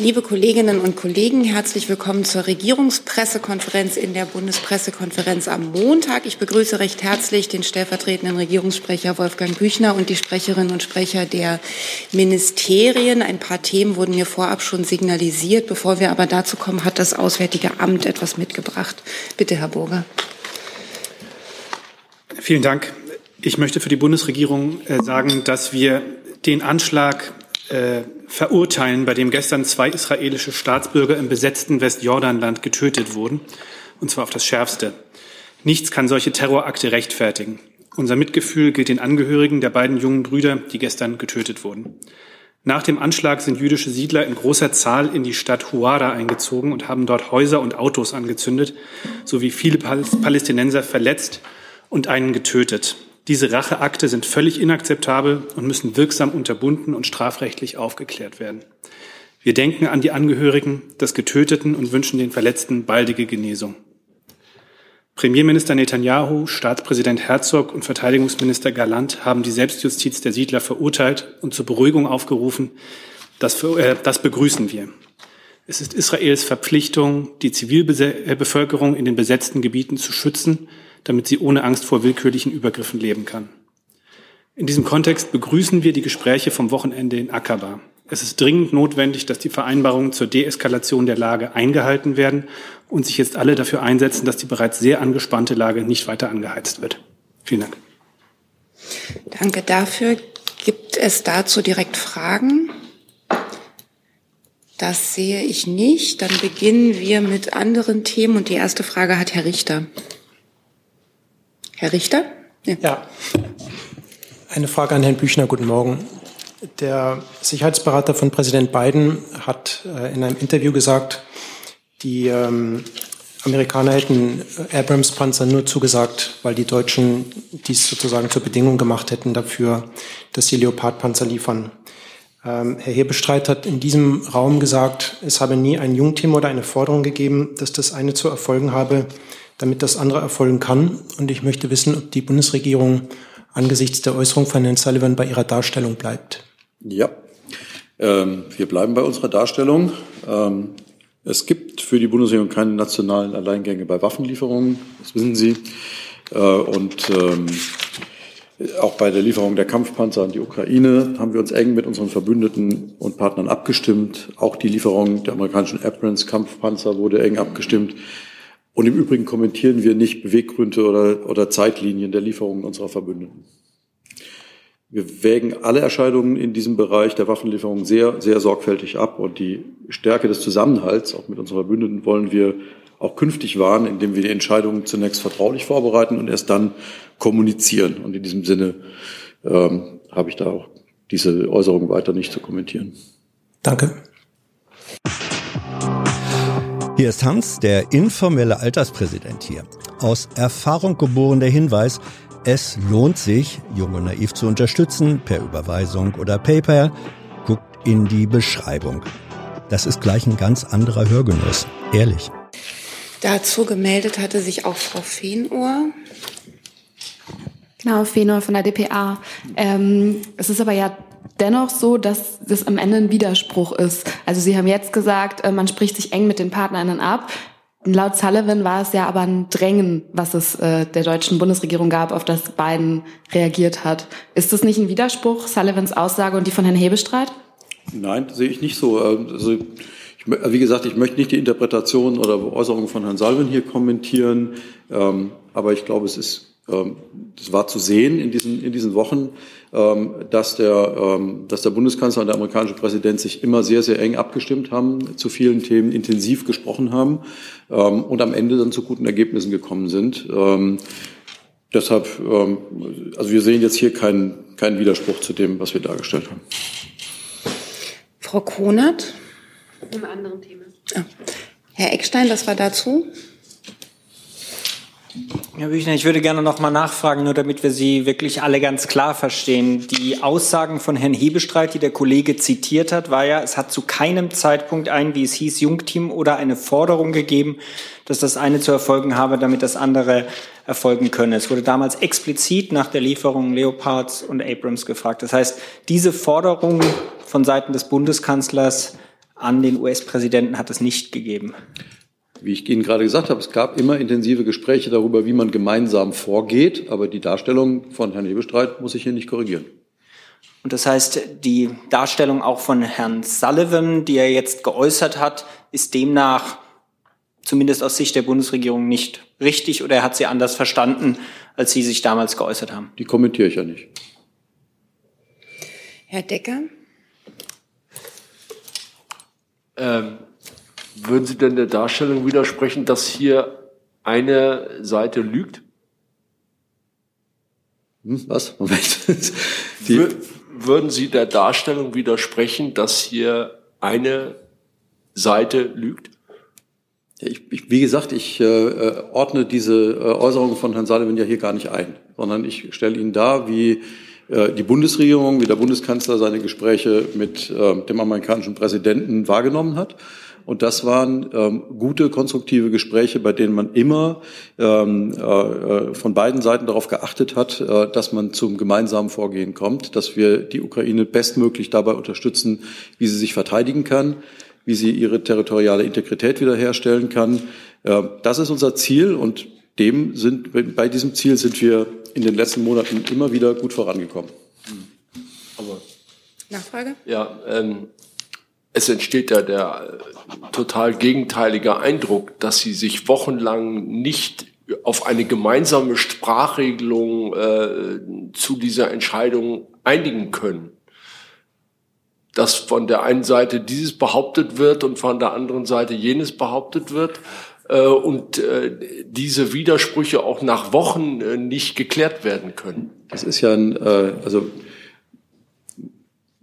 Liebe Kolleginnen und Kollegen, herzlich willkommen zur Regierungspressekonferenz in der Bundespressekonferenz am Montag. Ich begrüße recht herzlich den stellvertretenden Regierungssprecher Wolfgang Büchner und die Sprecherinnen und Sprecher der Ministerien. Ein paar Themen wurden mir vorab schon signalisiert. Bevor wir aber dazu kommen, hat das Auswärtige Amt etwas mitgebracht. Bitte, Herr Burger. Vielen Dank. Ich möchte für die Bundesregierung äh, sagen, dass wir den Anschlag äh, verurteilen, bei dem gestern zwei israelische Staatsbürger im besetzten Westjordanland getötet wurden, und zwar auf das Schärfste. Nichts kann solche Terrorakte rechtfertigen. Unser Mitgefühl gilt den Angehörigen der beiden jungen Brüder, die gestern getötet wurden. Nach dem Anschlag sind jüdische Siedler in großer Zahl in die Stadt Huara eingezogen und haben dort Häuser und Autos angezündet, sowie viele Palästinenser verletzt und einen getötet. Diese Racheakte sind völlig inakzeptabel und müssen wirksam unterbunden und strafrechtlich aufgeklärt werden. Wir denken an die Angehörigen des Getöteten und wünschen den Verletzten baldige Genesung. Premierminister Netanyahu, Staatspräsident Herzog und Verteidigungsminister Galant haben die Selbstjustiz der Siedler verurteilt und zur Beruhigung aufgerufen. Das, äh, das begrüßen wir. Es ist Israels Verpflichtung, die Zivilbevölkerung in den besetzten Gebieten zu schützen damit sie ohne Angst vor willkürlichen Übergriffen leben kann. In diesem Kontext begrüßen wir die Gespräche vom Wochenende in Aqaba. Es ist dringend notwendig, dass die Vereinbarungen zur Deeskalation der Lage eingehalten werden und sich jetzt alle dafür einsetzen, dass die bereits sehr angespannte Lage nicht weiter angeheizt wird. Vielen Dank. Danke dafür. Gibt es dazu direkt Fragen? Das sehe ich nicht. Dann beginnen wir mit anderen Themen und die erste Frage hat Herr Richter. Herr Richter? Ja. ja. Eine Frage an Herrn Büchner. Guten Morgen. Der Sicherheitsberater von Präsident Biden hat äh, in einem Interview gesagt, die ähm, Amerikaner hätten Abrams-Panzer nur zugesagt, weil die Deutschen dies sozusagen zur Bedingung gemacht hätten dafür, dass sie Leopard-Panzer liefern. Ähm, Herr Hebestreit hat in diesem Raum gesagt, es habe nie ein Jungteam oder eine Forderung gegeben, dass das eine zu erfolgen habe, damit das andere erfolgen kann. Und ich möchte wissen, ob die Bundesregierung angesichts der Äußerung von Herrn Sullivan bei ihrer Darstellung bleibt. Ja, ähm, wir bleiben bei unserer Darstellung. Ähm, es gibt für die Bundesregierung keine nationalen Alleingänge bei Waffenlieferungen, das wissen Sie. Äh, und ähm, auch bei der Lieferung der Kampfpanzer an die Ukraine haben wir uns eng mit unseren Verbündeten und Partnern abgestimmt. Auch die Lieferung der amerikanischen Abrams Kampfpanzer wurde eng abgestimmt. Und im Übrigen kommentieren wir nicht Beweggründe oder, oder Zeitlinien der Lieferungen unserer Verbündeten. Wir wägen alle Erscheinungen in diesem Bereich der Waffenlieferung sehr, sehr sorgfältig ab. Und die Stärke des Zusammenhalts, auch mit unseren Verbündeten, wollen wir auch künftig wahren, indem wir die Entscheidungen zunächst vertraulich vorbereiten und erst dann kommunizieren. Und in diesem Sinne ähm, habe ich da auch diese Äußerung weiter nicht zu kommentieren. Danke. Hier ist Hans, der informelle Alterspräsident hier. Aus Erfahrung geboren der Hinweis, es lohnt sich, Jung und Naiv zu unterstützen, per Überweisung oder PayPal. Guckt in die Beschreibung. Das ist gleich ein ganz anderer Hörgenuss. Ehrlich. Dazu gemeldet hatte sich auch Frau Feenohr. Genau, Feenohr von der DPA. Ähm, es ist aber ja dennoch so, dass das am Ende ein Widerspruch ist. Also Sie haben jetzt gesagt, äh, man spricht sich eng mit den Partnern ab. Laut Sullivan war es ja aber ein Drängen, was es äh, der deutschen Bundesregierung gab, auf das Biden reagiert hat. Ist das nicht ein Widerspruch, Sullivans Aussage und die von Herrn Hebestreit? Nein, sehe ich nicht so. Ähm, also ich, wie gesagt, ich möchte nicht die Interpretation oder Äußerungen von Herrn Sullivan hier kommentieren, ähm, aber ich glaube, es ist, ähm, das war zu sehen in diesen, in diesen Wochen, ähm, dass der, ähm, dass der Bundeskanzler und der amerikanische Präsident sich immer sehr, sehr eng abgestimmt haben, zu vielen Themen intensiv gesprochen haben und am Ende dann zu guten Ergebnissen gekommen sind. Deshalb, also wir sehen jetzt hier keinen, keinen Widerspruch zu dem, was wir dargestellt haben. Frau Kronert? Im anderen Thema. Ah. Herr Eckstein, das war dazu. Herr Büchner, ich würde gerne noch mal nachfragen, nur damit wir Sie wirklich alle ganz klar verstehen. Die Aussagen von Herrn Hebestreit, die der Kollege zitiert hat, war ja, es hat zu keinem Zeitpunkt ein, wie es hieß, Jungteam oder eine Forderung gegeben, dass das eine zu erfolgen habe, damit das andere erfolgen könne. Es wurde damals explizit nach der Lieferung Leopards und Abrams gefragt. Das heißt, diese Forderung von Seiten des Bundeskanzlers an den US-Präsidenten hat es nicht gegeben. Wie ich Ihnen gerade gesagt habe, es gab immer intensive Gespräche darüber, wie man gemeinsam vorgeht, aber die Darstellung von Herrn Hebestreit muss ich hier nicht korrigieren. Und das heißt, die Darstellung auch von Herrn Sullivan, die er jetzt geäußert hat, ist demnach zumindest aus Sicht der Bundesregierung nicht richtig oder er hat sie anders verstanden, als Sie sich damals geäußert haben? Die kommentiere ich ja nicht. Herr Decker? Ähm, würden Sie denn der Darstellung widersprechen, dass hier eine Seite lügt? Hm, was? Moment. Die würden Sie der Darstellung widersprechen, dass hier eine Seite lügt? Ich, ich, wie gesagt, ich äh, äh, ordne diese äh, Äußerungen von Herrn Sullivan ja hier gar nicht ein, sondern ich stelle Ihnen dar, wie äh, die Bundesregierung, wie der Bundeskanzler seine Gespräche mit äh, dem amerikanischen Präsidenten wahrgenommen hat. Und das waren ähm, gute, konstruktive Gespräche, bei denen man immer ähm, äh, äh, von beiden Seiten darauf geachtet hat, äh, dass man zum gemeinsamen Vorgehen kommt, dass wir die Ukraine bestmöglich dabei unterstützen, wie sie sich verteidigen kann, wie sie ihre territoriale Integrität wiederherstellen kann. Äh, das ist unser Ziel und dem sind, bei diesem Ziel sind wir in den letzten Monaten immer wieder gut vorangekommen. Aber Nachfrage? Ja, ähm, es entsteht ja der äh, total gegenteilige Eindruck, dass sie sich wochenlang nicht auf eine gemeinsame Sprachregelung äh, zu dieser Entscheidung einigen können. Dass von der einen Seite dieses behauptet wird und von der anderen Seite jenes behauptet wird äh, und äh, diese Widersprüche auch nach Wochen äh, nicht geklärt werden können. Das ist ja ein, äh, also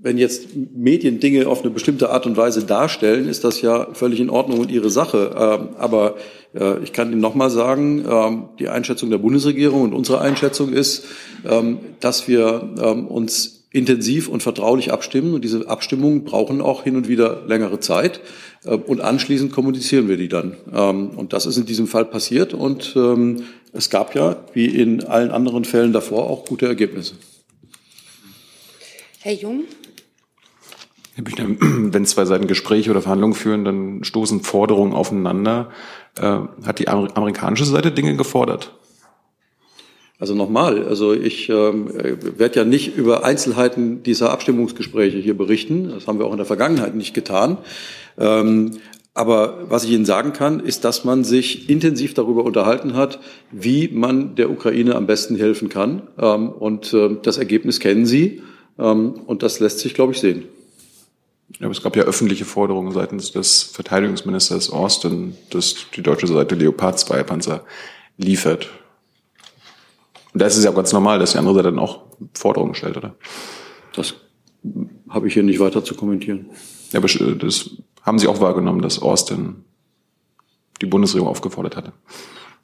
wenn jetzt Medien Dinge auf eine bestimmte Art und Weise darstellen, ist das ja völlig in Ordnung und ihre Sache. Ähm, aber äh, ich kann Ihnen nochmal sagen, ähm, die Einschätzung der Bundesregierung und unsere Einschätzung ist, ähm, dass wir uns intensiv und vertraulich abstimmen. Und diese Abstimmungen brauchen auch hin und wieder längere Zeit. Äh, und anschließend kommunizieren wir die dann. Und das ist in diesem Fall passiert. Und es gab ja, wie in allen anderen Fällen davor, auch gute Ergebnisse. Herr Jung? Büchner, wenn zwei Seiten Gespräche oder Verhandlungen führen, dann stoßen Forderungen aufeinander. Äh, hat die amerikanische Seite Dinge gefordert? Also nochmal, also ich ähm, werde ja nicht über Einzelheiten dieser Abstimmungsgespräche hier berichten. Das haben wir auch in der Vergangenheit nicht getan. Ähm, aber was ich Ihnen sagen kann, ist, dass man sich intensiv darüber unterhalten hat, wie man der Ukraine am besten helfen kann. Ähm, und äh, das Ergebnis kennen Sie. Ähm, und das lässt sich, glaube ich, sehen. Ja, aber es gab ja öffentliche Forderungen seitens des Verteidigungsministers Austin, dass die deutsche Seite Leopard 2 Panzer liefert. Und da ist es ja ganz normal, dass die andere Seite dann auch Forderungen stellt, oder? Das habe ich hier nicht weiter zu kommentieren. Ja, aber das haben Sie auch wahrgenommen, dass Austin die Bundesregierung aufgefordert hatte.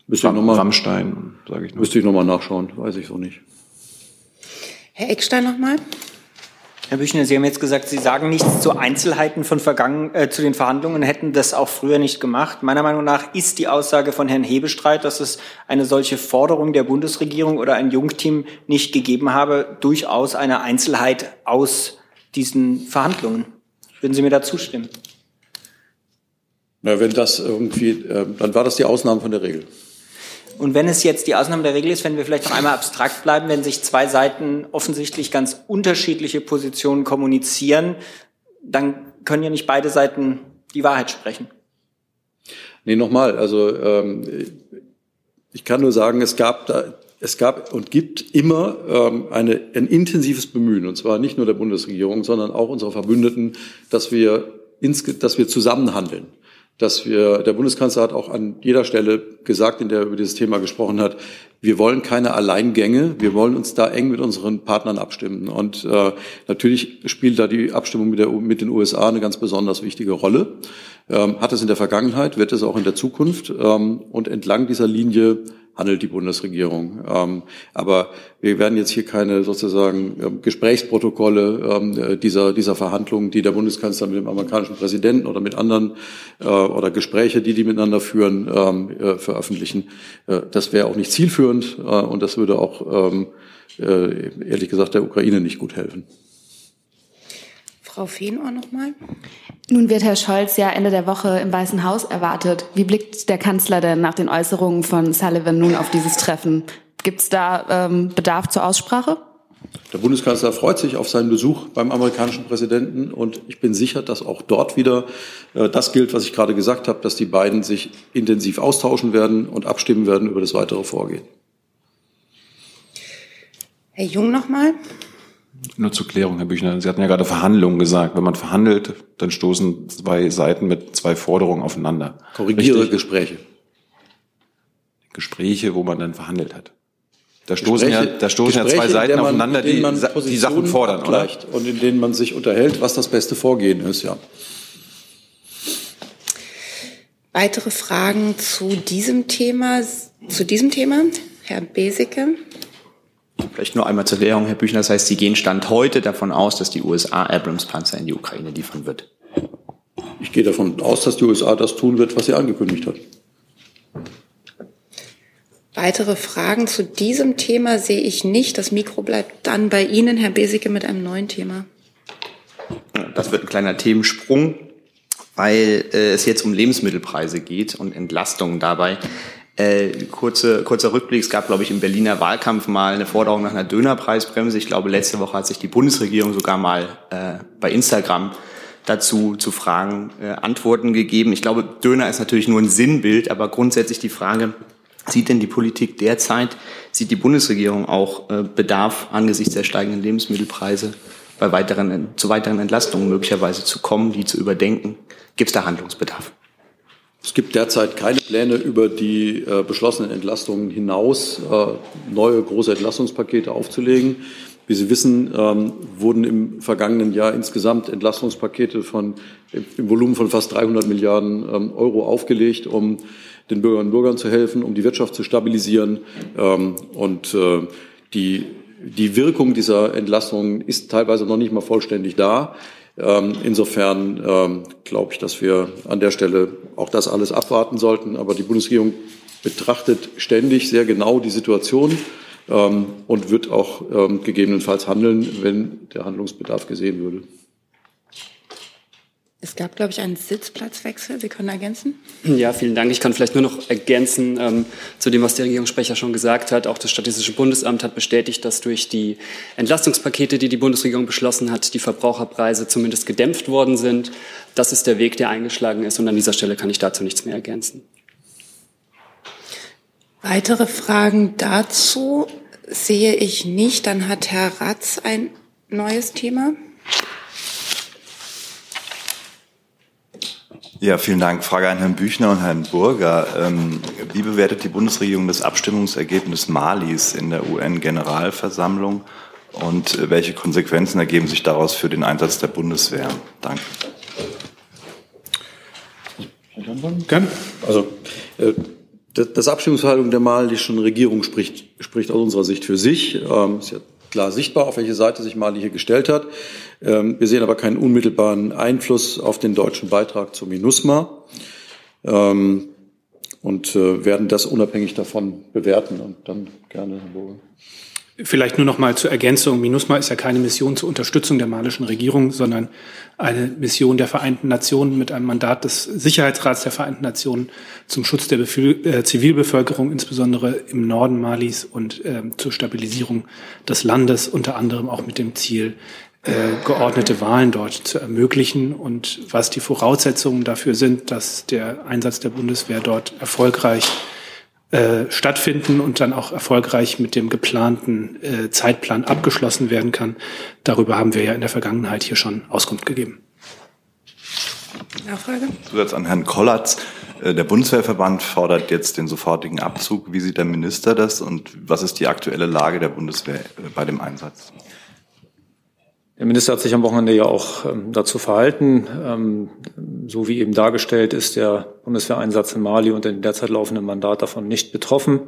Müsste ich noch mal, Rammstein, sage ich nur. Müsste ich nochmal nachschauen, weiß ich so nicht. Herr Eckstein nochmal. Herr Büchner, Sie haben jetzt gesagt, Sie sagen nichts zu Einzelheiten von vergangen, äh, zu den Verhandlungen, hätten das auch früher nicht gemacht. Meiner Meinung nach ist die Aussage von Herrn Hebestreit, dass es eine solche Forderung der Bundesregierung oder ein Jungteam nicht gegeben habe, durchaus eine Einzelheit aus diesen Verhandlungen. Würden Sie mir da zustimmen? Na, wenn das irgendwie, äh, dann war das die Ausnahme von der Regel. Und wenn es jetzt die Ausnahme der Regel ist, wenn wir vielleicht noch einmal abstrakt bleiben, wenn sich zwei Seiten offensichtlich ganz unterschiedliche Positionen kommunizieren, dann können ja nicht beide Seiten die Wahrheit sprechen. Nee, nochmal, also ähm, ich kann nur sagen, es gab da, es gab und gibt immer ähm, eine, ein intensives Bemühen, und zwar nicht nur der Bundesregierung, sondern auch unserer Verbündeten, dass wir, ins, dass wir zusammenhandeln dass wir, der Bundeskanzler hat auch an jeder Stelle gesagt, in der er über dieses Thema gesprochen hat, wir wollen keine Alleingänge, wir wollen uns da eng mit unseren Partnern abstimmen. Und äh, natürlich spielt da die Abstimmung mit, der, mit den USA eine ganz besonders wichtige Rolle. Ähm, hat es in der Vergangenheit, wird es auch in der Zukunft. Ähm, und entlang dieser Linie handelt die Bundesregierung. Ähm, aber wir werden jetzt hier keine sozusagen ähm, Gesprächsprotokolle ähm, dieser, dieser Verhandlungen, die der Bundeskanzler mit dem amerikanischen Präsidenten oder mit anderen äh, oder Gespräche, die die miteinander führen, ähm, äh, veröffentlichen. Äh, das wäre auch nicht zielführend äh, und das würde auch ähm, äh, ehrlich gesagt der Ukraine nicht gut helfen. Frau Feenohr nochmal. Nun wird Herr Scholz ja Ende der Woche im Weißen Haus erwartet. Wie blickt der Kanzler denn nach den Äußerungen von Sullivan nun auf dieses Treffen? Gibt es da ähm, Bedarf zur Aussprache? Der Bundeskanzler freut sich auf seinen Besuch beim amerikanischen Präsidenten und ich bin sicher, dass auch dort wieder äh, das gilt, was ich gerade gesagt habe, dass die beiden sich intensiv austauschen werden und abstimmen werden über das weitere Vorgehen. Herr Jung nochmal. Nur zur Klärung, Herr Büchner. Sie hatten ja gerade Verhandlungen gesagt. Wenn man verhandelt, dann stoßen zwei Seiten mit zwei Forderungen aufeinander. Korrigiere Richtig? Gespräche. Gespräche, wo man dann verhandelt hat. Da stoßen ja, da stoßen ja zwei Seiten man, aufeinander, die, die Sachen fordern, oder? Und in denen man sich unterhält, was das beste Vorgehen ist, ja. Weitere Fragen zu diesem Thema, zu diesem Thema? Herr Besicke. Vielleicht nur einmal zur Klärung, Herr Büchner. Das heißt, Sie gehen Stand heute davon aus, dass die USA Abrams-Panzer in die Ukraine liefern wird? Ich gehe davon aus, dass die USA das tun wird, was sie angekündigt hat. Weitere Fragen zu diesem Thema sehe ich nicht. Das Mikro bleibt dann bei Ihnen, Herr Besicke, mit einem neuen Thema. Das wird ein kleiner Themensprung, weil äh, es jetzt um Lebensmittelpreise geht und Entlastungen dabei. Äh, kurze, kurzer Rückblick, es gab, glaube ich, im Berliner Wahlkampf mal eine Forderung nach einer Dönerpreisbremse. Ich glaube, letzte Woche hat sich die Bundesregierung sogar mal äh, bei Instagram dazu zu Fragen äh, Antworten gegeben. Ich glaube, Döner ist natürlich nur ein Sinnbild, aber grundsätzlich die Frage, Sieht denn die Politik derzeit, sieht die Bundesregierung auch äh, Bedarf angesichts der steigenden Lebensmittelpreise bei weiteren, zu weiteren Entlastungen möglicherweise zu kommen, die zu überdenken? Gibt es da Handlungsbedarf? Es gibt derzeit keine Pläne über die äh, beschlossenen Entlastungen hinaus, äh, neue große Entlastungspakete aufzulegen. Wie Sie wissen, ähm, wurden im vergangenen Jahr insgesamt Entlastungspakete von, im Volumen von fast 300 Milliarden ähm, Euro aufgelegt, um den Bürgerinnen und Bürgern zu helfen, um die Wirtschaft zu stabilisieren. Ähm, und äh, die, die Wirkung dieser Entlastung ist teilweise noch nicht mal vollständig da. Ähm, insofern ähm, glaube ich, dass wir an der Stelle auch das alles abwarten sollten. Aber die Bundesregierung betrachtet ständig sehr genau die Situation und wird auch gegebenenfalls handeln, wenn der Handlungsbedarf gesehen würde. Es gab, glaube ich, einen Sitzplatzwechsel. Sie können ergänzen? Ja, vielen Dank. Ich kann vielleicht nur noch ergänzen ähm, zu dem, was der Regierungssprecher schon gesagt hat. Auch das Statistische Bundesamt hat bestätigt, dass durch die Entlastungspakete, die die Bundesregierung beschlossen hat, die Verbraucherpreise zumindest gedämpft worden sind. Das ist der Weg, der eingeschlagen ist. Und an dieser Stelle kann ich dazu nichts mehr ergänzen. Weitere Fragen dazu sehe ich nicht. Dann hat Herr Ratz ein neues Thema. Ja, vielen Dank. Frage an Herrn Büchner und Herrn Burger. Ähm, wie bewertet die Bundesregierung das Abstimmungsergebnis Malis in der UN-Generalversammlung und äh, welche Konsequenzen ergeben sich daraus für den Einsatz der Bundeswehr? Danke. Gerne. Also, äh, das Abstimmungsverhalten der malischen Regierung spricht, spricht aus unserer Sicht für sich. Ähm, ist ja klar sichtbar, auf welche Seite sich Mali hier gestellt hat. Ähm, wir sehen aber keinen unmittelbaren Einfluss auf den deutschen Beitrag zur MINUSMA ähm, und äh, werden das unabhängig davon bewerten. Und dann gerne, Herr Burger. Vielleicht nur noch mal zur Ergänzung. MINUSMA ist ja keine Mission zur Unterstützung der malischen Regierung, sondern eine Mission der Vereinten Nationen mit einem Mandat des Sicherheitsrats der Vereinten Nationen zum Schutz der Befü äh, Zivilbevölkerung, insbesondere im Norden Malis und äh, zur Stabilisierung des Landes, unter anderem auch mit dem Ziel, äh, geordnete Wahlen dort zu ermöglichen und was die Voraussetzungen dafür sind, dass der Einsatz der Bundeswehr dort erfolgreich äh, stattfinden und dann auch erfolgreich mit dem geplanten äh, Zeitplan abgeschlossen werden kann. Darüber haben wir ja in der Vergangenheit hier schon Auskunft gegeben. Nachfrage? Zusatz an Herrn Kollatz. Äh, der Bundeswehrverband fordert jetzt den sofortigen Abzug. Wie sieht der Minister das und was ist die aktuelle Lage der Bundeswehr äh, bei dem Einsatz? Der Minister hat sich am Wochenende ja auch ähm, dazu verhalten. Ähm, so wie eben dargestellt ist der Bundeswehreinsatz in Mali und den derzeit laufenden Mandat davon nicht betroffen.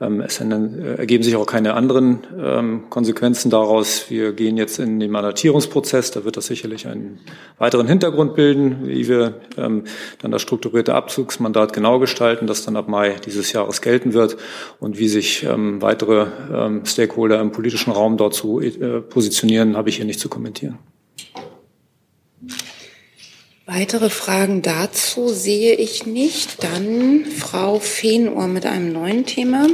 Ähm, es äh, ergeben sich auch keine anderen ähm, Konsequenzen daraus. Wir gehen jetzt in den Mandatierungsprozess. Da wird das sicherlich einen weiteren Hintergrund bilden, wie wir ähm, dann das strukturierte Abzugsmandat genau gestalten, das dann ab Mai dieses Jahres gelten wird und wie sich weitere Stakeholder im politischen Raum dort zu äh, positionieren, habe ich hier nicht zu kommentieren. Weitere Fragen dazu sehe ich nicht. Dann Frau Feenohr mit einem neuen Thema.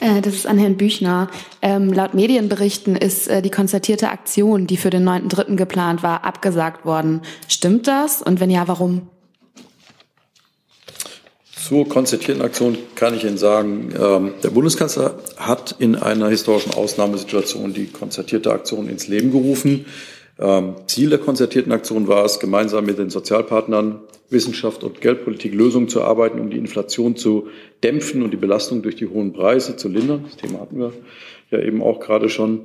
Äh, das ist an Herrn Büchner. Ähm, laut Medienberichten ist äh, die konzertierte Aktion, die für den 9.3. geplant war, abgesagt worden. Stimmt das? Und wenn ja, warum? Zur konzertierten Aktion kann ich Ihnen sagen, ähm, der Bundeskanzler hat in einer historischen Ausnahmesituation die konzertierte Aktion ins Leben gerufen. Ähm, Ziel der konzertierten Aktion war es, gemeinsam mit den Sozialpartnern Wissenschaft und Geldpolitik Lösungen zu arbeiten, um die Inflation zu dämpfen und die Belastung durch die hohen Preise zu lindern. Das Thema hatten wir ja eben auch gerade schon.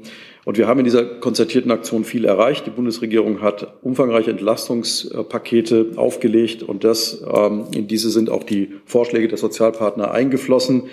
Und wir haben in dieser konzertierten Aktion viel erreicht. Die Bundesregierung hat umfangreiche Entlastungspakete aufgelegt und das, ähm, in diese sind auch die Vorschläge der Sozialpartner eingeflossen.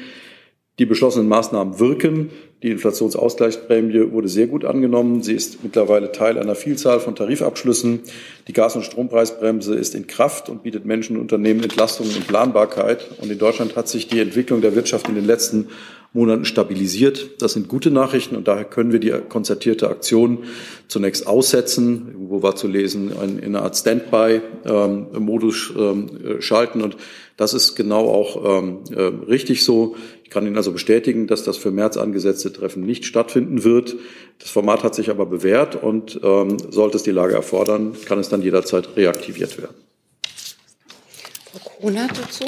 Die beschlossenen Maßnahmen wirken. Die Inflationsausgleichsprämie wurde sehr gut angenommen. Sie ist mittlerweile Teil einer Vielzahl von Tarifabschlüssen. Die Gas- und Strompreisbremse ist in Kraft und bietet Menschen und Unternehmen Entlastungen und Planbarkeit. Und in Deutschland hat sich die Entwicklung der Wirtschaft in den letzten Monaten stabilisiert. Das sind gute Nachrichten und daher können wir die konzertierte Aktion zunächst aussetzen. Wo war zu lesen, in einer Art Standby-Modus ähm, schalten und das ist genau auch ähm, äh, richtig so. Ich kann Ihnen also bestätigen, dass das für März angesetzte Treffen nicht stattfinden wird. Das Format hat sich aber bewährt und ähm, sollte es die Lage erfordern, kann es dann jederzeit reaktiviert werden. Frau Kronert dazu.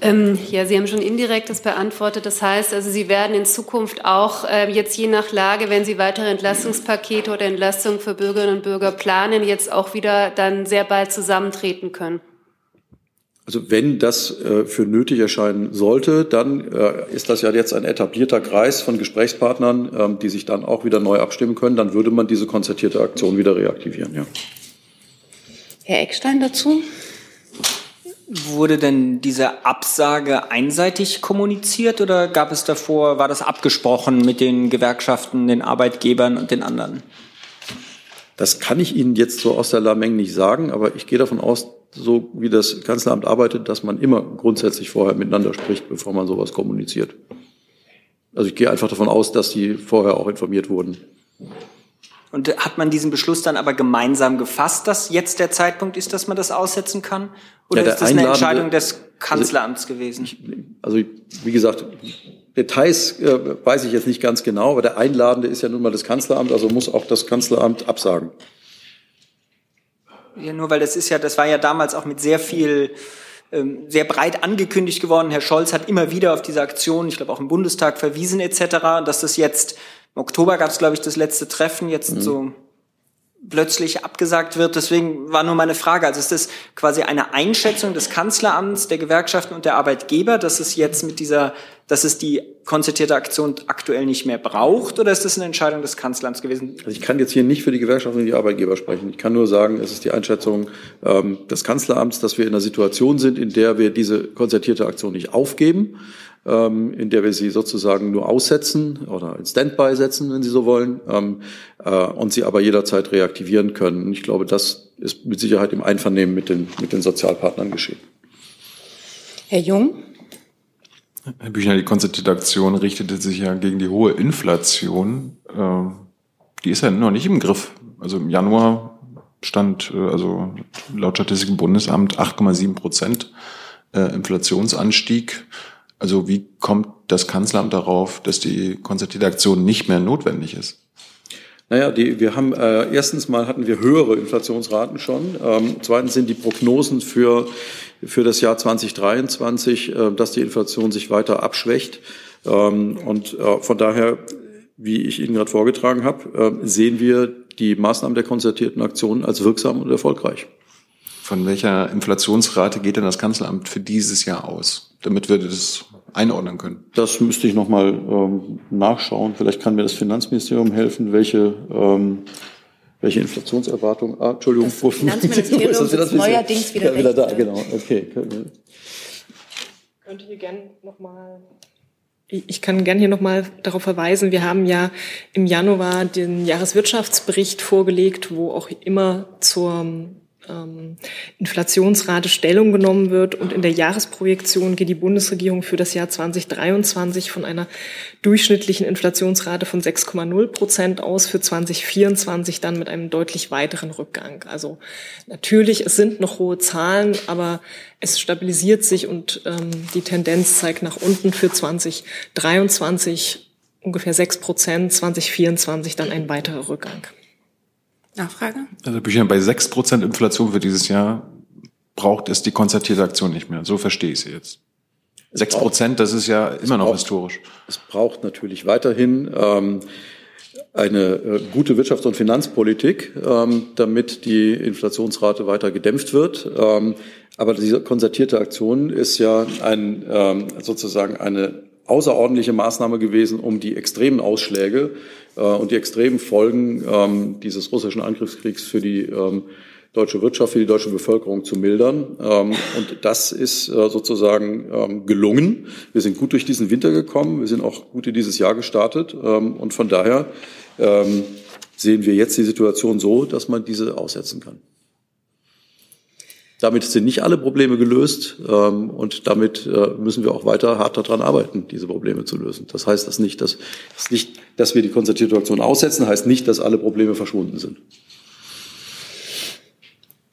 Ähm, ja, Sie haben schon indirekt das beantwortet. Das heißt, also Sie werden in Zukunft auch äh, jetzt je nach Lage, wenn Sie weitere Entlastungspakete oder Entlastungen für Bürgerinnen und Bürger planen, jetzt auch wieder dann sehr bald zusammentreten können. Also wenn das äh, für nötig erscheinen sollte, dann äh, ist das ja jetzt ein etablierter Kreis von Gesprächspartnern, ähm, die sich dann auch wieder neu abstimmen können. Dann würde man diese konzertierte Aktion wieder reaktivieren. Ja. Herr Eckstein dazu. Wurde denn diese Absage einseitig kommuniziert oder gab es davor, war das abgesprochen mit den Gewerkschaften, den Arbeitgebern und den anderen? Das kann ich Ihnen jetzt so aus der Lameng nicht sagen, aber ich gehe davon aus, so wie das Kanzleramt arbeitet, dass man immer grundsätzlich vorher miteinander spricht, bevor man sowas kommuniziert. Also ich gehe einfach davon aus, dass die vorher auch informiert wurden. Und hat man diesen Beschluss dann aber gemeinsam gefasst, dass jetzt der Zeitpunkt ist, dass man das aussetzen kann? Oder ja, ist das eine Entscheidung des Kanzleramts also, gewesen? Ich, also wie gesagt, Details äh, weiß ich jetzt nicht ganz genau, aber der Einladende ist ja nun mal das Kanzleramt, also muss auch das Kanzleramt absagen. Ja, nur weil das ist ja, das war ja damals auch mit sehr viel ähm, sehr breit angekündigt geworden. Herr Scholz hat immer wieder auf diese Aktion, ich glaube auch im Bundestag verwiesen etc., dass das jetzt im Oktober gab es, glaube ich, das letzte Treffen, jetzt mhm. so plötzlich abgesagt wird. Deswegen war nur meine Frage, also ist das quasi eine Einschätzung des Kanzleramts, der Gewerkschaften und der Arbeitgeber, dass es jetzt mit dieser, dass es die konzertierte Aktion aktuell nicht mehr braucht, oder ist das eine Entscheidung des Kanzleramts gewesen? Also ich kann jetzt hier nicht für die Gewerkschaften und die Arbeitgeber sprechen. Ich kann nur sagen, es ist die Einschätzung ähm, des Kanzleramts, dass wir in einer Situation sind, in der wir diese konzertierte Aktion nicht aufgeben, ähm, in der wir sie sozusagen nur aussetzen oder in Standby setzen, wenn Sie so wollen, ähm, äh, und sie aber jederzeit reaktivieren können. Ich glaube, das ist mit Sicherheit im Einvernehmen mit den, mit den Sozialpartnern geschehen. Herr Jung? Herr Büchner, die konzertierte Aktion richtete sich ja gegen die hohe Inflation. Äh, die ist ja noch nicht im Griff. Also im Januar stand, äh, also laut Statistikum Bundesamt 8,7 Prozent äh, Inflationsanstieg. Also wie kommt das Kanzleramt darauf, dass die konzertierte Aktion nicht mehr notwendig ist? Naja, die, wir haben äh, erstens mal hatten wir höhere Inflationsraten schon. Ähm, zweitens sind die Prognosen für für das Jahr 2023, äh, dass die Inflation sich weiter abschwächt. Ähm, und äh, von daher, wie ich Ihnen gerade vorgetragen habe, äh, sehen wir die Maßnahmen der konzertierten Aktionen als wirksam und erfolgreich. Von welcher Inflationsrate geht denn das Kanzleramt für dieses Jahr aus, damit wir das einordnen können? Das müsste ich nochmal ähm, nachschauen. Vielleicht kann mir das Finanzministerium helfen, welche, ähm, welche Inflationserwartung. Ah, Entschuldigung. Das Finanzministerium ist, das neuerdings wieder, ja, wieder da. Genau. Okay. Könnte hier gerne nochmal ich kann gern hier nochmal darauf verweisen, wir haben ja im Januar den Jahreswirtschaftsbericht vorgelegt, wo auch immer zur ähm, Inflationsrate Stellung genommen wird. Und in der Jahresprojektion geht die Bundesregierung für das Jahr 2023 von einer durchschnittlichen Inflationsrate von 6,0 Prozent aus, für 2024 dann mit einem deutlich weiteren Rückgang. Also natürlich, es sind noch hohe Zahlen, aber es stabilisiert sich und ähm, die Tendenz zeigt nach unten für 2023 ungefähr 6 Prozent, 2024 dann ein weiterer Rückgang. Nachfrage? Also Bücher bei 6 Prozent Inflation für dieses Jahr braucht es die konzertierte Aktion nicht mehr. So verstehe ich sie jetzt. 6 Prozent, das ist ja immer noch braucht, historisch. Es braucht natürlich weiterhin ähm, eine äh, gute Wirtschafts- und Finanzpolitik, ähm, damit die Inflationsrate weiter gedämpft wird. Ähm, aber diese konzertierte Aktion ist ja ein, ähm, sozusagen eine außerordentliche Maßnahme gewesen, um die extremen Ausschläge äh, und die extremen Folgen ähm, dieses russischen Angriffskriegs für die ähm, deutsche Wirtschaft, für die deutsche Bevölkerung zu mildern. Ähm, und das ist äh, sozusagen ähm, gelungen. Wir sind gut durch diesen Winter gekommen. Wir sind auch gut in dieses Jahr gestartet. Ähm, und von daher ähm, sehen wir jetzt die Situation so, dass man diese aussetzen kann. Damit sind nicht alle Probleme gelöst ähm, und damit äh, müssen wir auch weiter hart daran arbeiten, diese Probleme zu lösen. Das heißt das nicht, dass, das nicht, dass wir die konzertierte Aktion aussetzen, heißt nicht, dass alle Probleme verschwunden sind.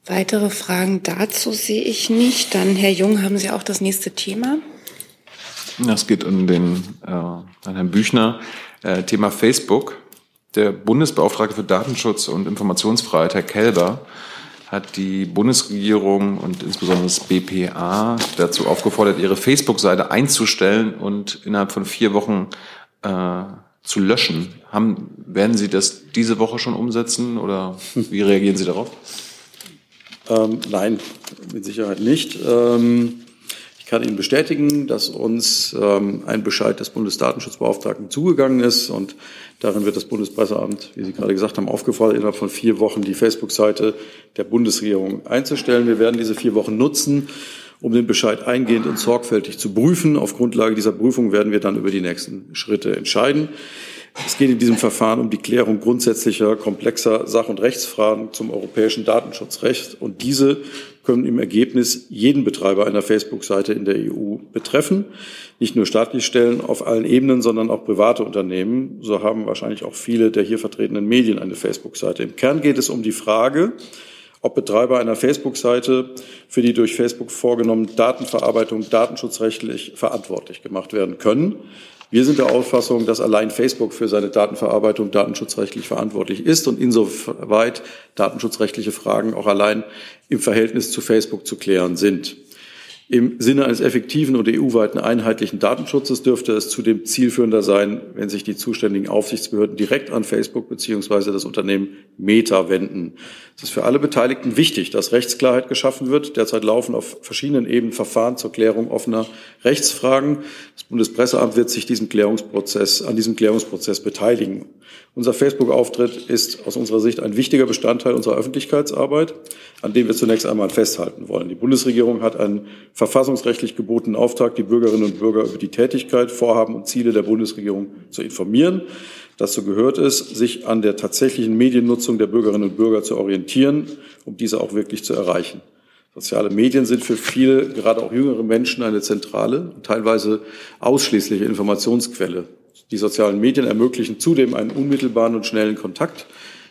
Weitere Fragen dazu sehe ich nicht. Dann, Herr Jung, haben Sie auch das nächste Thema? Es geht um den äh, an Herrn Büchner. Äh, Thema Facebook. Der Bundesbeauftragte für Datenschutz und Informationsfreiheit, Herr Kelber, hat die Bundesregierung und insbesondere das BPA dazu aufgefordert, ihre Facebook-Seite einzustellen und innerhalb von vier Wochen äh, zu löschen. Haben, werden Sie das diese Woche schon umsetzen oder wie reagieren Sie darauf? Ähm, nein, mit Sicherheit nicht. Ähm, kann Ihnen bestätigen, dass uns ähm, ein Bescheid des Bundesdatenschutzbeauftragten zugegangen ist und darin wird das Bundespresseamt, wie Sie gerade gesagt haben, aufgefordert, innerhalb von vier Wochen die Facebook-Seite der Bundesregierung einzustellen. Wir werden diese vier Wochen nutzen, um den Bescheid eingehend und sorgfältig zu prüfen. Auf Grundlage dieser Prüfung werden wir dann über die nächsten Schritte entscheiden. Es geht in diesem Verfahren um die Klärung grundsätzlicher, komplexer Sach- und Rechtsfragen zum europäischen Datenschutzrecht. Und diese können im Ergebnis jeden Betreiber einer Facebook-Seite in der EU betreffen. Nicht nur staatliche Stellen auf allen Ebenen, sondern auch private Unternehmen. So haben wahrscheinlich auch viele der hier vertretenen Medien eine Facebook-Seite. Im Kern geht es um die Frage, ob Betreiber einer Facebook-Seite für die durch Facebook vorgenommene Datenverarbeitung datenschutzrechtlich verantwortlich gemacht werden können. Wir sind der Auffassung, dass allein Facebook für seine Datenverarbeitung datenschutzrechtlich verantwortlich ist und insoweit datenschutzrechtliche Fragen auch allein im Verhältnis zu Facebook zu klären sind. Im Sinne eines effektiven und EU-weiten einheitlichen Datenschutzes dürfte es zudem zielführender sein, wenn sich die zuständigen Aufsichtsbehörden direkt an Facebook bzw. das Unternehmen Meta wenden. Es ist für alle Beteiligten wichtig, dass Rechtsklarheit geschaffen wird. Derzeit laufen auf verschiedenen Ebenen Verfahren zur Klärung offener Rechtsfragen. Das Bundespresseamt wird sich diesem Klärungsprozess, an diesem Klärungsprozess beteiligen. Unser Facebook-Auftritt ist aus unserer Sicht ein wichtiger Bestandteil unserer Öffentlichkeitsarbeit, an dem wir zunächst einmal festhalten wollen. Die Bundesregierung hat einen verfassungsrechtlich gebotenen Auftrag, die Bürgerinnen und Bürger über die Tätigkeit, Vorhaben und Ziele der Bundesregierung zu informieren. Dazu gehört es, sich an der tatsächlichen Mediennutzung der Bürgerinnen und Bürger zu orientieren, um diese auch wirklich zu erreichen. Soziale Medien sind für viele, gerade auch jüngere Menschen, eine zentrale, teilweise ausschließliche Informationsquelle. Die sozialen Medien ermöglichen zudem einen unmittelbaren und schnellen Kontakt,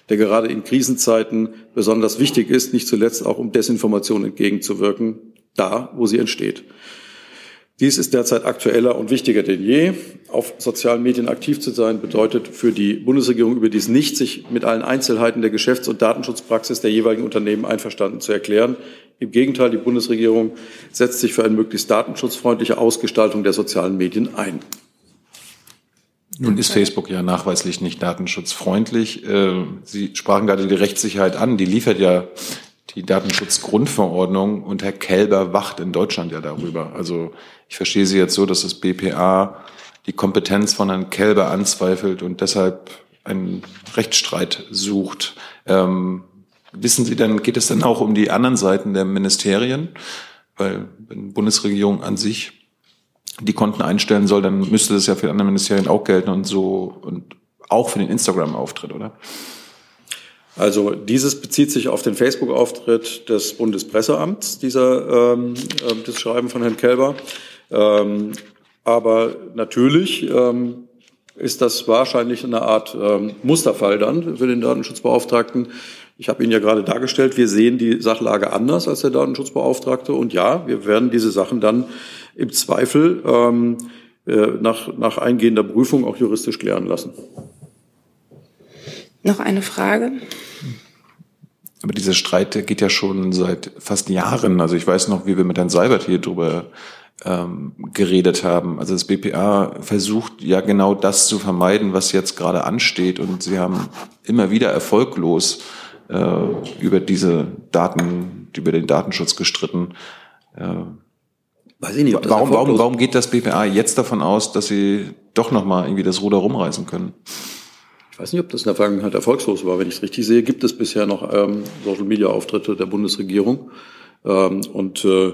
der gerade in Krisenzeiten besonders wichtig ist, nicht zuletzt auch um Desinformation entgegenzuwirken, da, wo sie entsteht. Dies ist derzeit aktueller und wichtiger denn je. Auf sozialen Medien aktiv zu sein, bedeutet für die Bundesregierung überdies nicht, sich mit allen Einzelheiten der Geschäfts- und Datenschutzpraxis der jeweiligen Unternehmen einverstanden zu erklären. Im Gegenteil, die Bundesregierung setzt sich für eine möglichst datenschutzfreundliche Ausgestaltung der sozialen Medien ein. Nun ist Facebook ja nachweislich nicht datenschutzfreundlich. Äh, Sie sprachen gerade die Rechtssicherheit an. Die liefert ja die Datenschutzgrundverordnung und Herr Kelber wacht in Deutschland ja darüber. Also ich verstehe Sie jetzt so, dass das BPA die Kompetenz von Herrn Kelber anzweifelt und deshalb einen Rechtsstreit sucht. Ähm, wissen Sie denn, geht es dann auch um die anderen Seiten der Ministerien? Weil wenn Bundesregierung an sich die Konten einstellen soll, dann müsste das ja für andere Ministerien auch gelten und so und auch für den Instagram-Auftritt, oder? Also dieses bezieht sich auf den Facebook-Auftritt des Bundespresseamts, dieser, ähm, äh, das Schreiben von Herrn Kelber. Ähm, aber natürlich ähm, ist das wahrscheinlich eine Art ähm, Musterfall dann für den Datenschutzbeauftragten. Ich habe Ihnen ja gerade dargestellt, wir sehen die Sachlage anders als der Datenschutzbeauftragte. Und ja, wir werden diese Sachen dann im Zweifel ähm, äh, nach, nach eingehender Prüfung auch juristisch klären lassen. Noch eine Frage? Aber dieser Streit der geht ja schon seit fast Jahren. Also ich weiß noch, wie wir mit Herrn Seibert hier drüber ähm, geredet haben. Also das BPA versucht ja genau das zu vermeiden, was jetzt gerade ansteht. Und sie haben immer wieder erfolglos äh, über diese Daten, über den Datenschutz gestritten. Äh, Weiß ich nicht, warum, warum, warum geht das BPA jetzt davon aus, dass sie doch nochmal irgendwie das Ruder rumreißen können? Ich weiß nicht, ob das in der Vergangenheit erfolgslos war. Wenn ich es richtig sehe, gibt es bisher noch ähm, Social-Media-Auftritte der Bundesregierung. Ähm, und äh,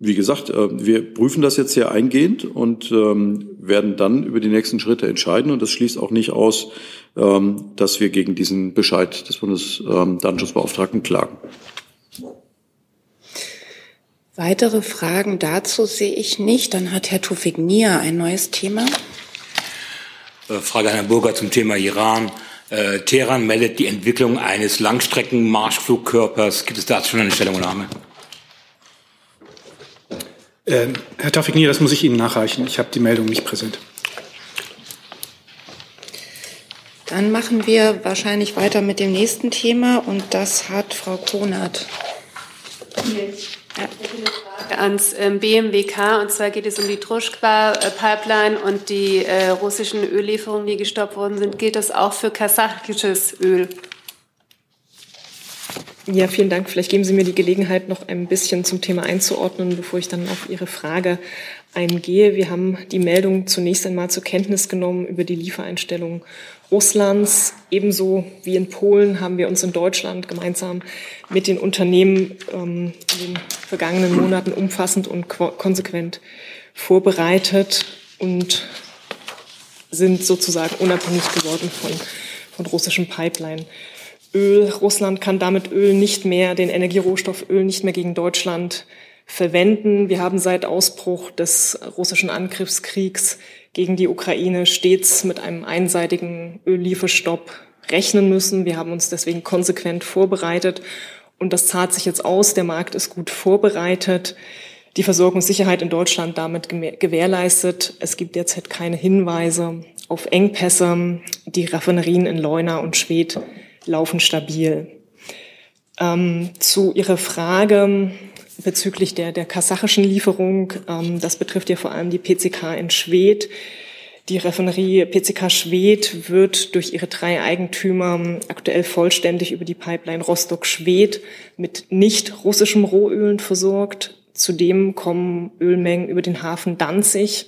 wie gesagt, äh, wir prüfen das jetzt sehr eingehend und ähm, werden dann über die nächsten Schritte entscheiden. Und das schließt auch nicht aus, ähm, dass wir gegen diesen Bescheid des Bundesdatenschutzbeauftragten klagen. Weitere Fragen dazu sehe ich nicht. Dann hat Herr Tufik Nia ein neues Thema. Äh, Frage an Herrn Burger zum Thema Iran. Äh, Teheran meldet die Entwicklung eines Langstreckenmarschflugkörpers. Gibt es dazu schon eine Stellungnahme? Äh, Herr Tafik Nia, das muss ich Ihnen nachreichen. Ich habe die Meldung nicht präsent. Dann machen wir wahrscheinlich weiter mit dem nächsten Thema und das hat Frau Konert. Ans ähm, BMWK und zwar geht es um die Druschqua-Pipeline und die äh, russischen Öllieferungen, die gestoppt worden sind. Gilt das auch für kasachisches Öl? Ja, vielen Dank. Vielleicht geben Sie mir die Gelegenheit, noch ein bisschen zum Thema einzuordnen, bevor ich dann auf Ihre Frage eingehe. Wir haben die Meldung zunächst einmal zur Kenntnis genommen über die Liefereinstellungen Russlands. Ebenso wie in Polen haben wir uns in Deutschland gemeinsam mit den Unternehmen ähm, in den vergangenen Monaten umfassend und konsequent vorbereitet und sind sozusagen unabhängig geworden von, von russischen Pipeline. Öl. Russland kann damit Öl nicht mehr, den Energierohstoff Öl nicht mehr gegen Deutschland verwenden. Wir haben seit Ausbruch des russischen Angriffskriegs gegen die Ukraine stets mit einem einseitigen Öllieferstopp rechnen müssen. Wir haben uns deswegen konsequent vorbereitet und das zahlt sich jetzt aus. Der Markt ist gut vorbereitet. Die Versorgungssicherheit in Deutschland damit gewährleistet. Es gibt derzeit keine Hinweise auf Engpässe. Die Raffinerien in Leuna und Schwedt laufen stabil. Ähm, zu Ihrer Frage bezüglich der, der kasachischen Lieferung, ähm, das betrifft ja vor allem die PCK in Schwedt. Die Raffinerie PCK Schwedt wird durch ihre drei Eigentümer aktuell vollständig über die Pipeline Rostock-Schwedt mit nicht russischem Rohölen versorgt. Zudem kommen Ölmengen über den Hafen Danzig.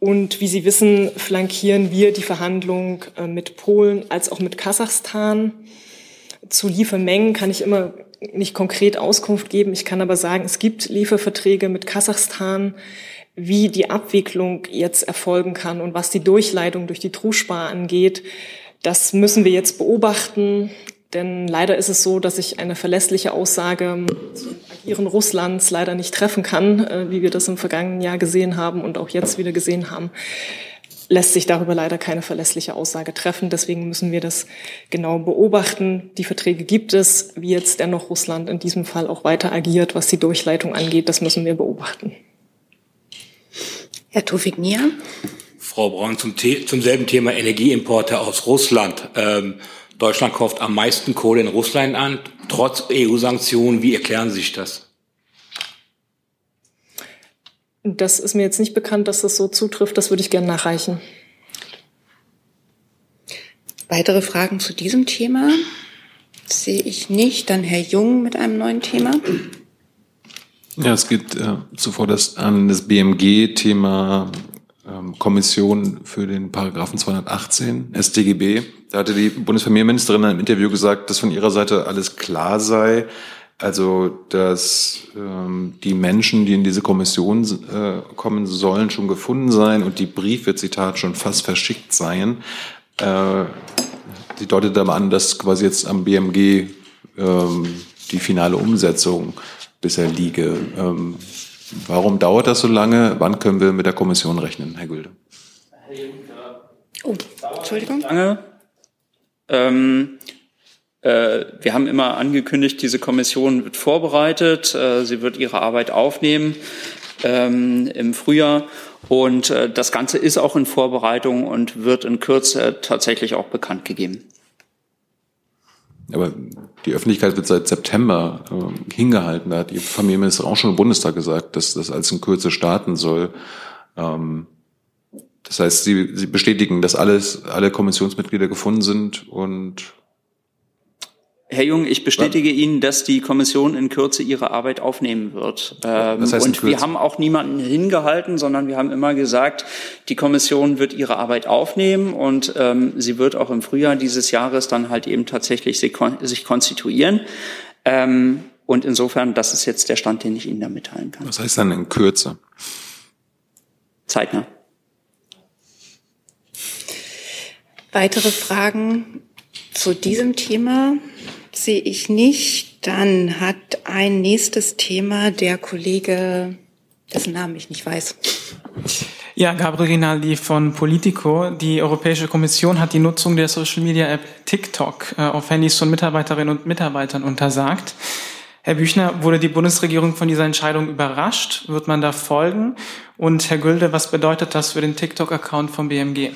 Und wie Sie wissen, flankieren wir die Verhandlung äh, mit Polen als auch mit Kasachstan. Zu Liefermengen kann ich immer nicht konkret Auskunft geben. Ich kann aber sagen, es gibt Lieferverträge mit Kasachstan. Wie die Abwicklung jetzt erfolgen kann und was die Durchleitung durch die Truspar angeht, das müssen wir jetzt beobachten. Denn leider ist es so, dass ich eine verlässliche Aussage zum Agieren Russlands leider nicht treffen kann, äh, wie wir das im vergangenen Jahr gesehen haben und auch jetzt wieder gesehen haben lässt sich darüber leider keine verlässliche Aussage treffen. Deswegen müssen wir das genau beobachten. Die Verträge gibt es. Wie jetzt dennoch Russland in diesem Fall auch weiter agiert, was die Durchleitung angeht, das müssen wir beobachten. Herr Tufik Nia. Frau Braun, zum, zum selben Thema Energieimporte aus Russland. Ähm, Deutschland kauft am meisten Kohle in Russland an, trotz EU-Sanktionen. Wie erklären Sie sich das? Das ist mir jetzt nicht bekannt, dass das so zutrifft. Das würde ich gerne nachreichen. Weitere Fragen zu diesem Thema sehe ich nicht. Dann Herr Jung mit einem neuen Thema. Ja, es geht äh, zuvor das, an das BMG-Thema ähm, Kommission für den Paragraphen 218 StGB. Da hatte die Bundesfamilienministerin in einem Interview gesagt, dass von ihrer Seite alles klar sei. Also, dass ähm, die Menschen, die in diese Kommission äh, kommen sollen, schon gefunden sein und die Briefe, Zitat, schon fast verschickt seien. Äh, Sie deutet aber an, dass quasi jetzt am BMG ähm, die finale Umsetzung bisher liege. Ähm, warum dauert das so lange? Wann können wir mit der Kommission rechnen, Herr Gülde? Oh, Entschuldigung. Lange. Ähm, äh, wir haben immer angekündigt, diese Kommission wird vorbereitet. Äh, sie wird ihre Arbeit aufnehmen ähm, im Frühjahr. Und äh, das Ganze ist auch in Vorbereitung und wird in Kürze tatsächlich auch bekannt gegeben. Aber die Öffentlichkeit wird seit September äh, hingehalten. Da hat die Familienministerin auch schon im Bundestag gesagt, dass das als in Kürze starten soll. Ähm, das heißt, Sie, Sie bestätigen, dass alles, alle Kommissionsmitglieder gefunden sind und Herr Jung, ich bestätige ja. Ihnen, dass die Kommission in Kürze ihre Arbeit aufnehmen wird. Ähm, das heißt und wir haben auch niemanden hingehalten, sondern wir haben immer gesagt, die Kommission wird ihre Arbeit aufnehmen und ähm, sie wird auch im Frühjahr dieses Jahres dann halt eben tatsächlich sich, sich konstituieren. Ähm, und insofern, das ist jetzt der Stand, den ich Ihnen da mitteilen kann. Was heißt dann in Kürze? Zeitnah. Weitere Fragen zu diesem Thema? Sehe ich nicht. Dann hat ein nächstes Thema der Kollege, dessen Namen ich nicht weiß. Ja, Gabriel Rinaldi von Politico. Die Europäische Kommission hat die Nutzung der Social Media App TikTok äh, auf Handys von Mitarbeiterinnen und Mitarbeitern untersagt. Herr Büchner, wurde die Bundesregierung von dieser Entscheidung überrascht? Wird man da folgen? Und Herr Gülde, was bedeutet das für den TikTok-Account vom BMG?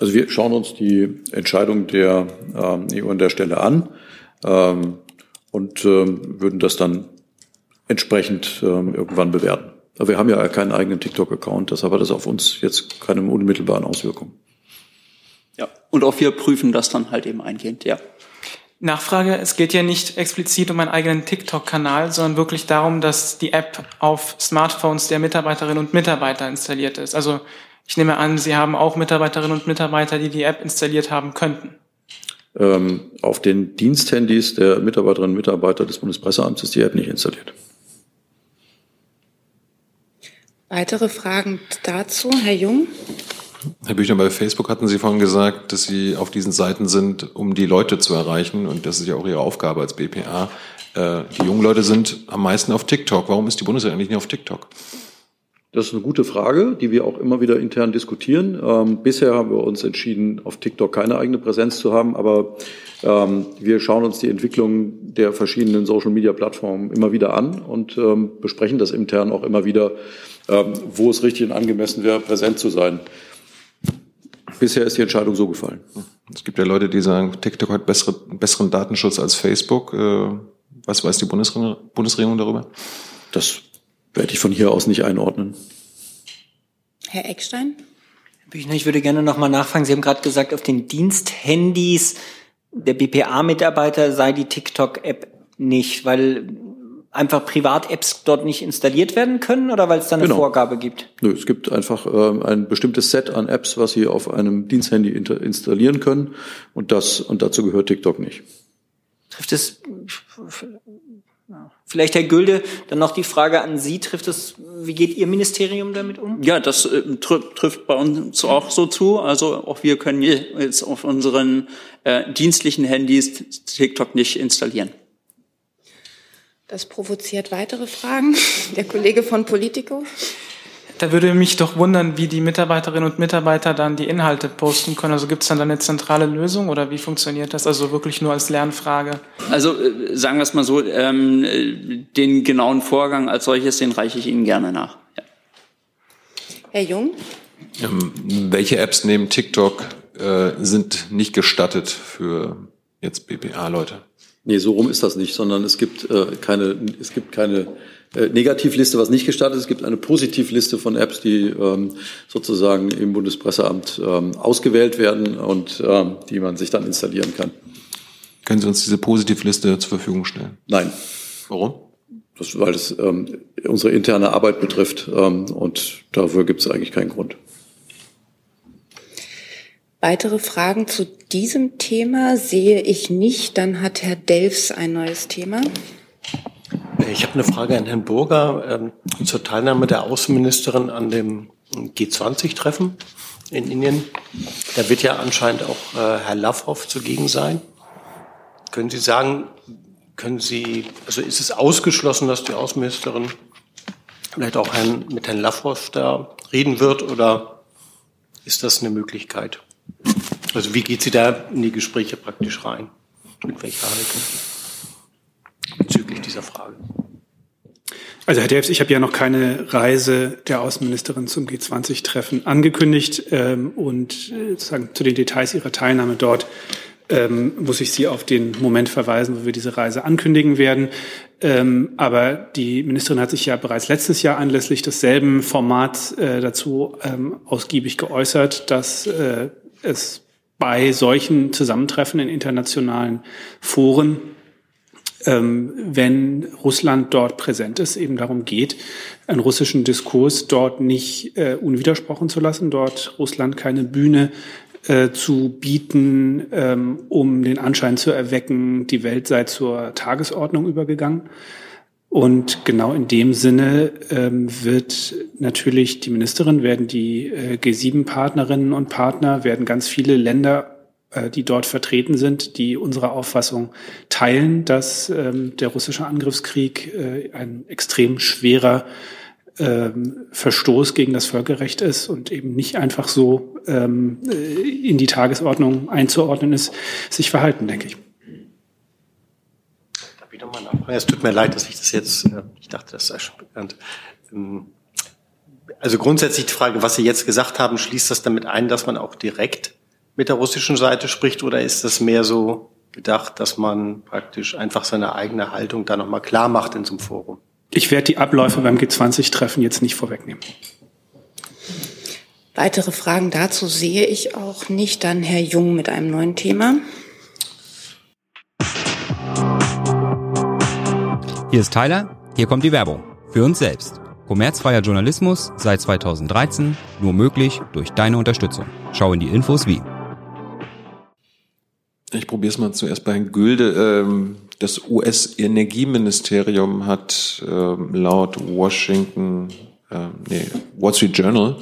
Also wir schauen uns die Entscheidung der ähm, EU an der Stelle an ähm, und ähm, würden das dann entsprechend ähm, irgendwann bewerten. Aber wir haben ja keinen eigenen TikTok-Account, deshalb hat das auf uns jetzt keine unmittelbaren Auswirkungen. Ja, und auch wir prüfen das dann halt eben eingehend, ja. Nachfrage, es geht ja nicht explizit um einen eigenen TikTok-Kanal, sondern wirklich darum, dass die App auf Smartphones der Mitarbeiterinnen und Mitarbeiter installiert ist. Also ich nehme an, Sie haben auch Mitarbeiterinnen und Mitarbeiter, die die App installiert haben könnten. Ähm, auf den Diensthandys der Mitarbeiterinnen und Mitarbeiter des Bundespresseamts ist die App nicht installiert. Weitere Fragen dazu, Herr Jung? Herr Büchner, bei Facebook hatten Sie vorhin gesagt, dass Sie auf diesen Seiten sind, um die Leute zu erreichen. Und das ist ja auch Ihre Aufgabe als BPA. Äh, die jungen Leute sind am meisten auf TikTok. Warum ist die Bundeswehr eigentlich nicht auf TikTok? Das ist eine gute Frage, die wir auch immer wieder intern diskutieren. Ähm, bisher haben wir uns entschieden, auf TikTok keine eigene Präsenz zu haben, aber ähm, wir schauen uns die Entwicklung der verschiedenen Social-Media-Plattformen immer wieder an und ähm, besprechen das intern auch immer wieder, ähm, wo es richtig und angemessen wäre, präsent zu sein. Bisher ist die Entscheidung so gefallen. Es gibt ja Leute, die sagen, TikTok hat bessere, besseren Datenschutz als Facebook. Äh, was weiß die Bundesregierung darüber? Das werde ich von hier aus nicht einordnen. Herr Eckstein? Herr Büchner, ich würde gerne noch mal nachfragen. Sie haben gerade gesagt, auf den Diensthandys der BPA-Mitarbeiter sei die TikTok-App nicht, weil einfach Privat-Apps dort nicht installiert werden können oder weil es da eine genau. Vorgabe gibt? Nö, es gibt einfach äh, ein bestimmtes Set an Apps, was Sie auf einem Diensthandy installieren können und das und dazu gehört TikTok nicht. Trifft es Vielleicht, Herr Gülde, dann noch die Frage an Sie. Trifft es, wie geht Ihr Ministerium damit um? Ja, das äh, trifft, trifft bei uns auch so zu. Also auch wir können jetzt auf unseren äh, dienstlichen Handys TikTok nicht installieren. Das provoziert weitere Fragen. Der Kollege von Politico. Da würde mich doch wundern, wie die Mitarbeiterinnen und Mitarbeiter dann die Inhalte posten können. Also gibt es dann eine zentrale Lösung oder wie funktioniert das? Also wirklich nur als Lernfrage? Also äh, sagen wir es mal so, ähm, den genauen Vorgang als solches, den reiche ich Ihnen gerne nach. Ja. Herr Jung? Ähm, welche Apps neben TikTok äh, sind nicht gestattet für jetzt BPA-Leute? Nee, so rum ist das nicht, sondern es gibt äh, keine, es gibt keine äh, Negativliste, was nicht gestattet ist. Es gibt eine Positivliste von Apps, die ähm, sozusagen im Bundespresseamt ähm, ausgewählt werden und ähm, die man sich dann installieren kann. Können Sie uns diese Positivliste zur Verfügung stellen? Nein. Warum? Das, weil es ähm, unsere interne Arbeit betrifft ähm, und dafür gibt es eigentlich keinen Grund. Weitere Fragen zu diesem Thema sehe ich nicht. Dann hat Herr Delfs ein neues Thema. Ich habe eine Frage an Herrn Burger ähm, zur Teilnahme der Außenministerin an dem G20-Treffen. in Indien. Da wird ja anscheinend auch äh, Herr Lavrov zugegen sein. Können Sie sagen, können Sie, also ist es ausgeschlossen, dass die Außenministerin vielleicht auch Herrn, mit Herrn Lavrov da reden wird oder ist das eine Möglichkeit? Also wie geht sie da in die Gespräche praktisch rein? Mit welcher Haltung? Bezüglich dieser Frage. Also Herr Delfs, ich habe ja noch keine Reise der Außenministerin zum G20-Treffen angekündigt ähm, und äh, sozusagen zu den Details ihrer Teilnahme dort ähm, muss ich Sie auf den Moment verweisen, wo wir diese Reise ankündigen werden. Ähm, aber die Ministerin hat sich ja bereits letztes Jahr anlässlich desselben Formats äh, dazu ähm, ausgiebig geäußert, dass äh, es bei solchen Zusammentreffen in internationalen Foren ähm, wenn Russland dort präsent ist, eben darum geht, einen russischen Diskurs dort nicht äh, unwidersprochen zu lassen, dort Russland keine Bühne äh, zu bieten, ähm, um den Anschein zu erwecken, die Welt sei zur Tagesordnung übergegangen. Und genau in dem Sinne ähm, wird natürlich die Ministerin, werden die äh, G7-Partnerinnen und Partner, werden ganz viele Länder, äh, die dort vertreten sind, die unsere Auffassung teilen, dass ähm, der russische Angriffskrieg äh, ein extrem schwerer ähm, Verstoß gegen das Völkerrecht ist und eben nicht einfach so ähm, äh, in die Tagesordnung einzuordnen ist, sich verhalten, denke ich. Nochmal nachfragen? Es tut mir leid, dass ich das jetzt, äh, ich dachte, das sei schon bekannt. Ähm, also grundsätzlich die Frage, was Sie jetzt gesagt haben, schließt das damit ein, dass man auch direkt mit der russischen Seite spricht oder ist das mehr so gedacht, dass man praktisch einfach seine eigene Haltung da nochmal klar macht in so einem Forum? Ich werde die Abläufe beim G20-Treffen jetzt nicht vorwegnehmen. Weitere Fragen dazu sehe ich auch nicht. Dann Herr Jung mit einem neuen Thema. Hier ist Tyler, hier kommt die Werbung. Für uns selbst. Kommerzfreier Journalismus seit 2013, nur möglich durch deine Unterstützung. Schau in die Infos wie. Ich probiere es mal zuerst bei Herrn Gülde. Ähm, das US-Energieministerium hat ähm, laut Washington, äh, nee, Wall Street Journal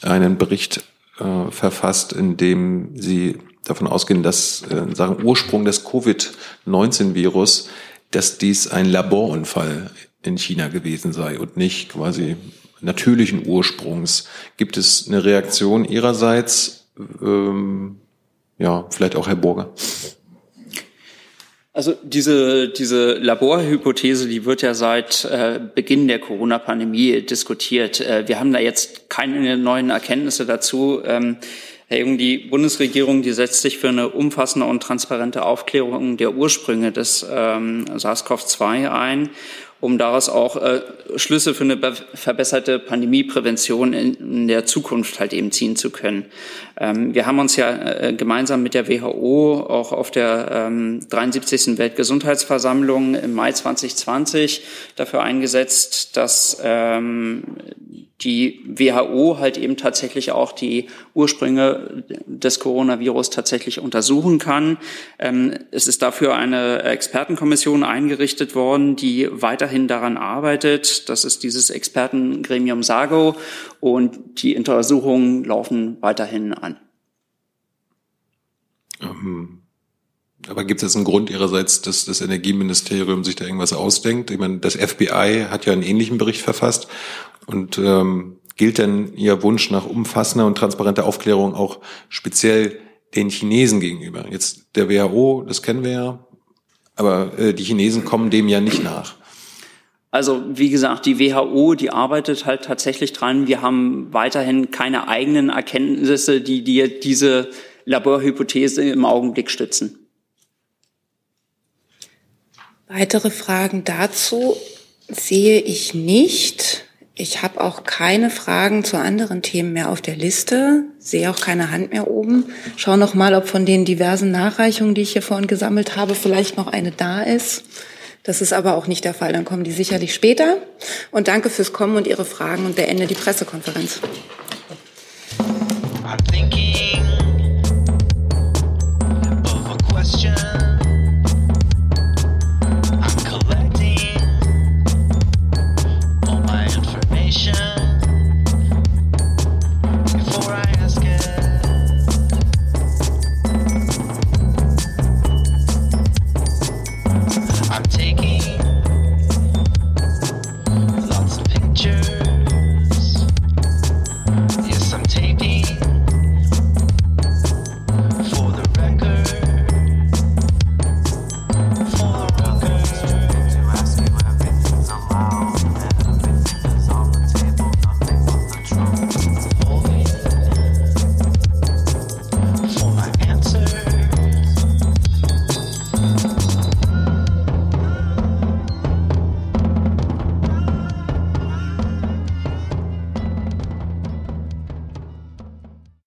einen Bericht äh, verfasst, in dem sie davon ausgehen, dass äh, sagen Ursprung des Covid-19-Virus, dass dies ein Laborunfall in China gewesen sei und nicht quasi natürlichen Ursprungs. Gibt es eine Reaktion Ihrerseits? Ähm, ja, vielleicht auch Herr Burger. Also diese, diese Laborhypothese, die wird ja seit äh, Beginn der Corona-Pandemie diskutiert. Äh, wir haben da jetzt keine neuen Erkenntnisse dazu. Ähm, Herr Jung, die Bundesregierung, die setzt sich für eine umfassende und transparente Aufklärung der Ursprünge des ähm, SARS-CoV-2 ein um daraus auch äh, Schlüsse für eine verbesserte Pandemieprävention in, in, der Zukunft halt eben ziehen zu können. Ähm, wir haben uns ja äh, gemeinsam mit der WHO auch auf der ähm, 73. Weltgesundheitsversammlung im Mai 2020 dafür eingesetzt, dass ähm, die WHO halt eben tatsächlich auch die Ursprünge des Coronavirus tatsächlich untersuchen kann. Ähm, es ist dafür eine Expertenkommission eingerichtet worden, die weiterhin daran arbeitet. Das ist dieses Expertengremium SAGO und die Untersuchungen laufen weiterhin an. Ähm, aber gibt es jetzt einen Grund Ihrerseits, dass das Energieministerium sich da irgendwas ausdenkt? Ich meine, das FBI hat ja einen ähnlichen Bericht verfasst und ähm, gilt denn Ihr Wunsch nach umfassender und transparenter Aufklärung auch speziell den Chinesen gegenüber? Jetzt der WHO, das kennen wir ja, aber äh, die Chinesen kommen dem ja nicht nach. Also wie gesagt, die WHO, die arbeitet halt tatsächlich dran. Wir haben weiterhin keine eigenen Erkenntnisse, die, die diese Laborhypothese im Augenblick stützen. Weitere Fragen dazu sehe ich nicht. Ich habe auch keine Fragen zu anderen Themen mehr auf der Liste, sehe auch keine Hand mehr oben. Schau noch mal, ob von den diversen Nachreichungen, die ich hier vorhin gesammelt habe, vielleicht noch eine da ist. Das ist aber auch nicht der Fall. Dann kommen die sicherlich später. Und danke fürs Kommen und Ihre Fragen und beende die Pressekonferenz.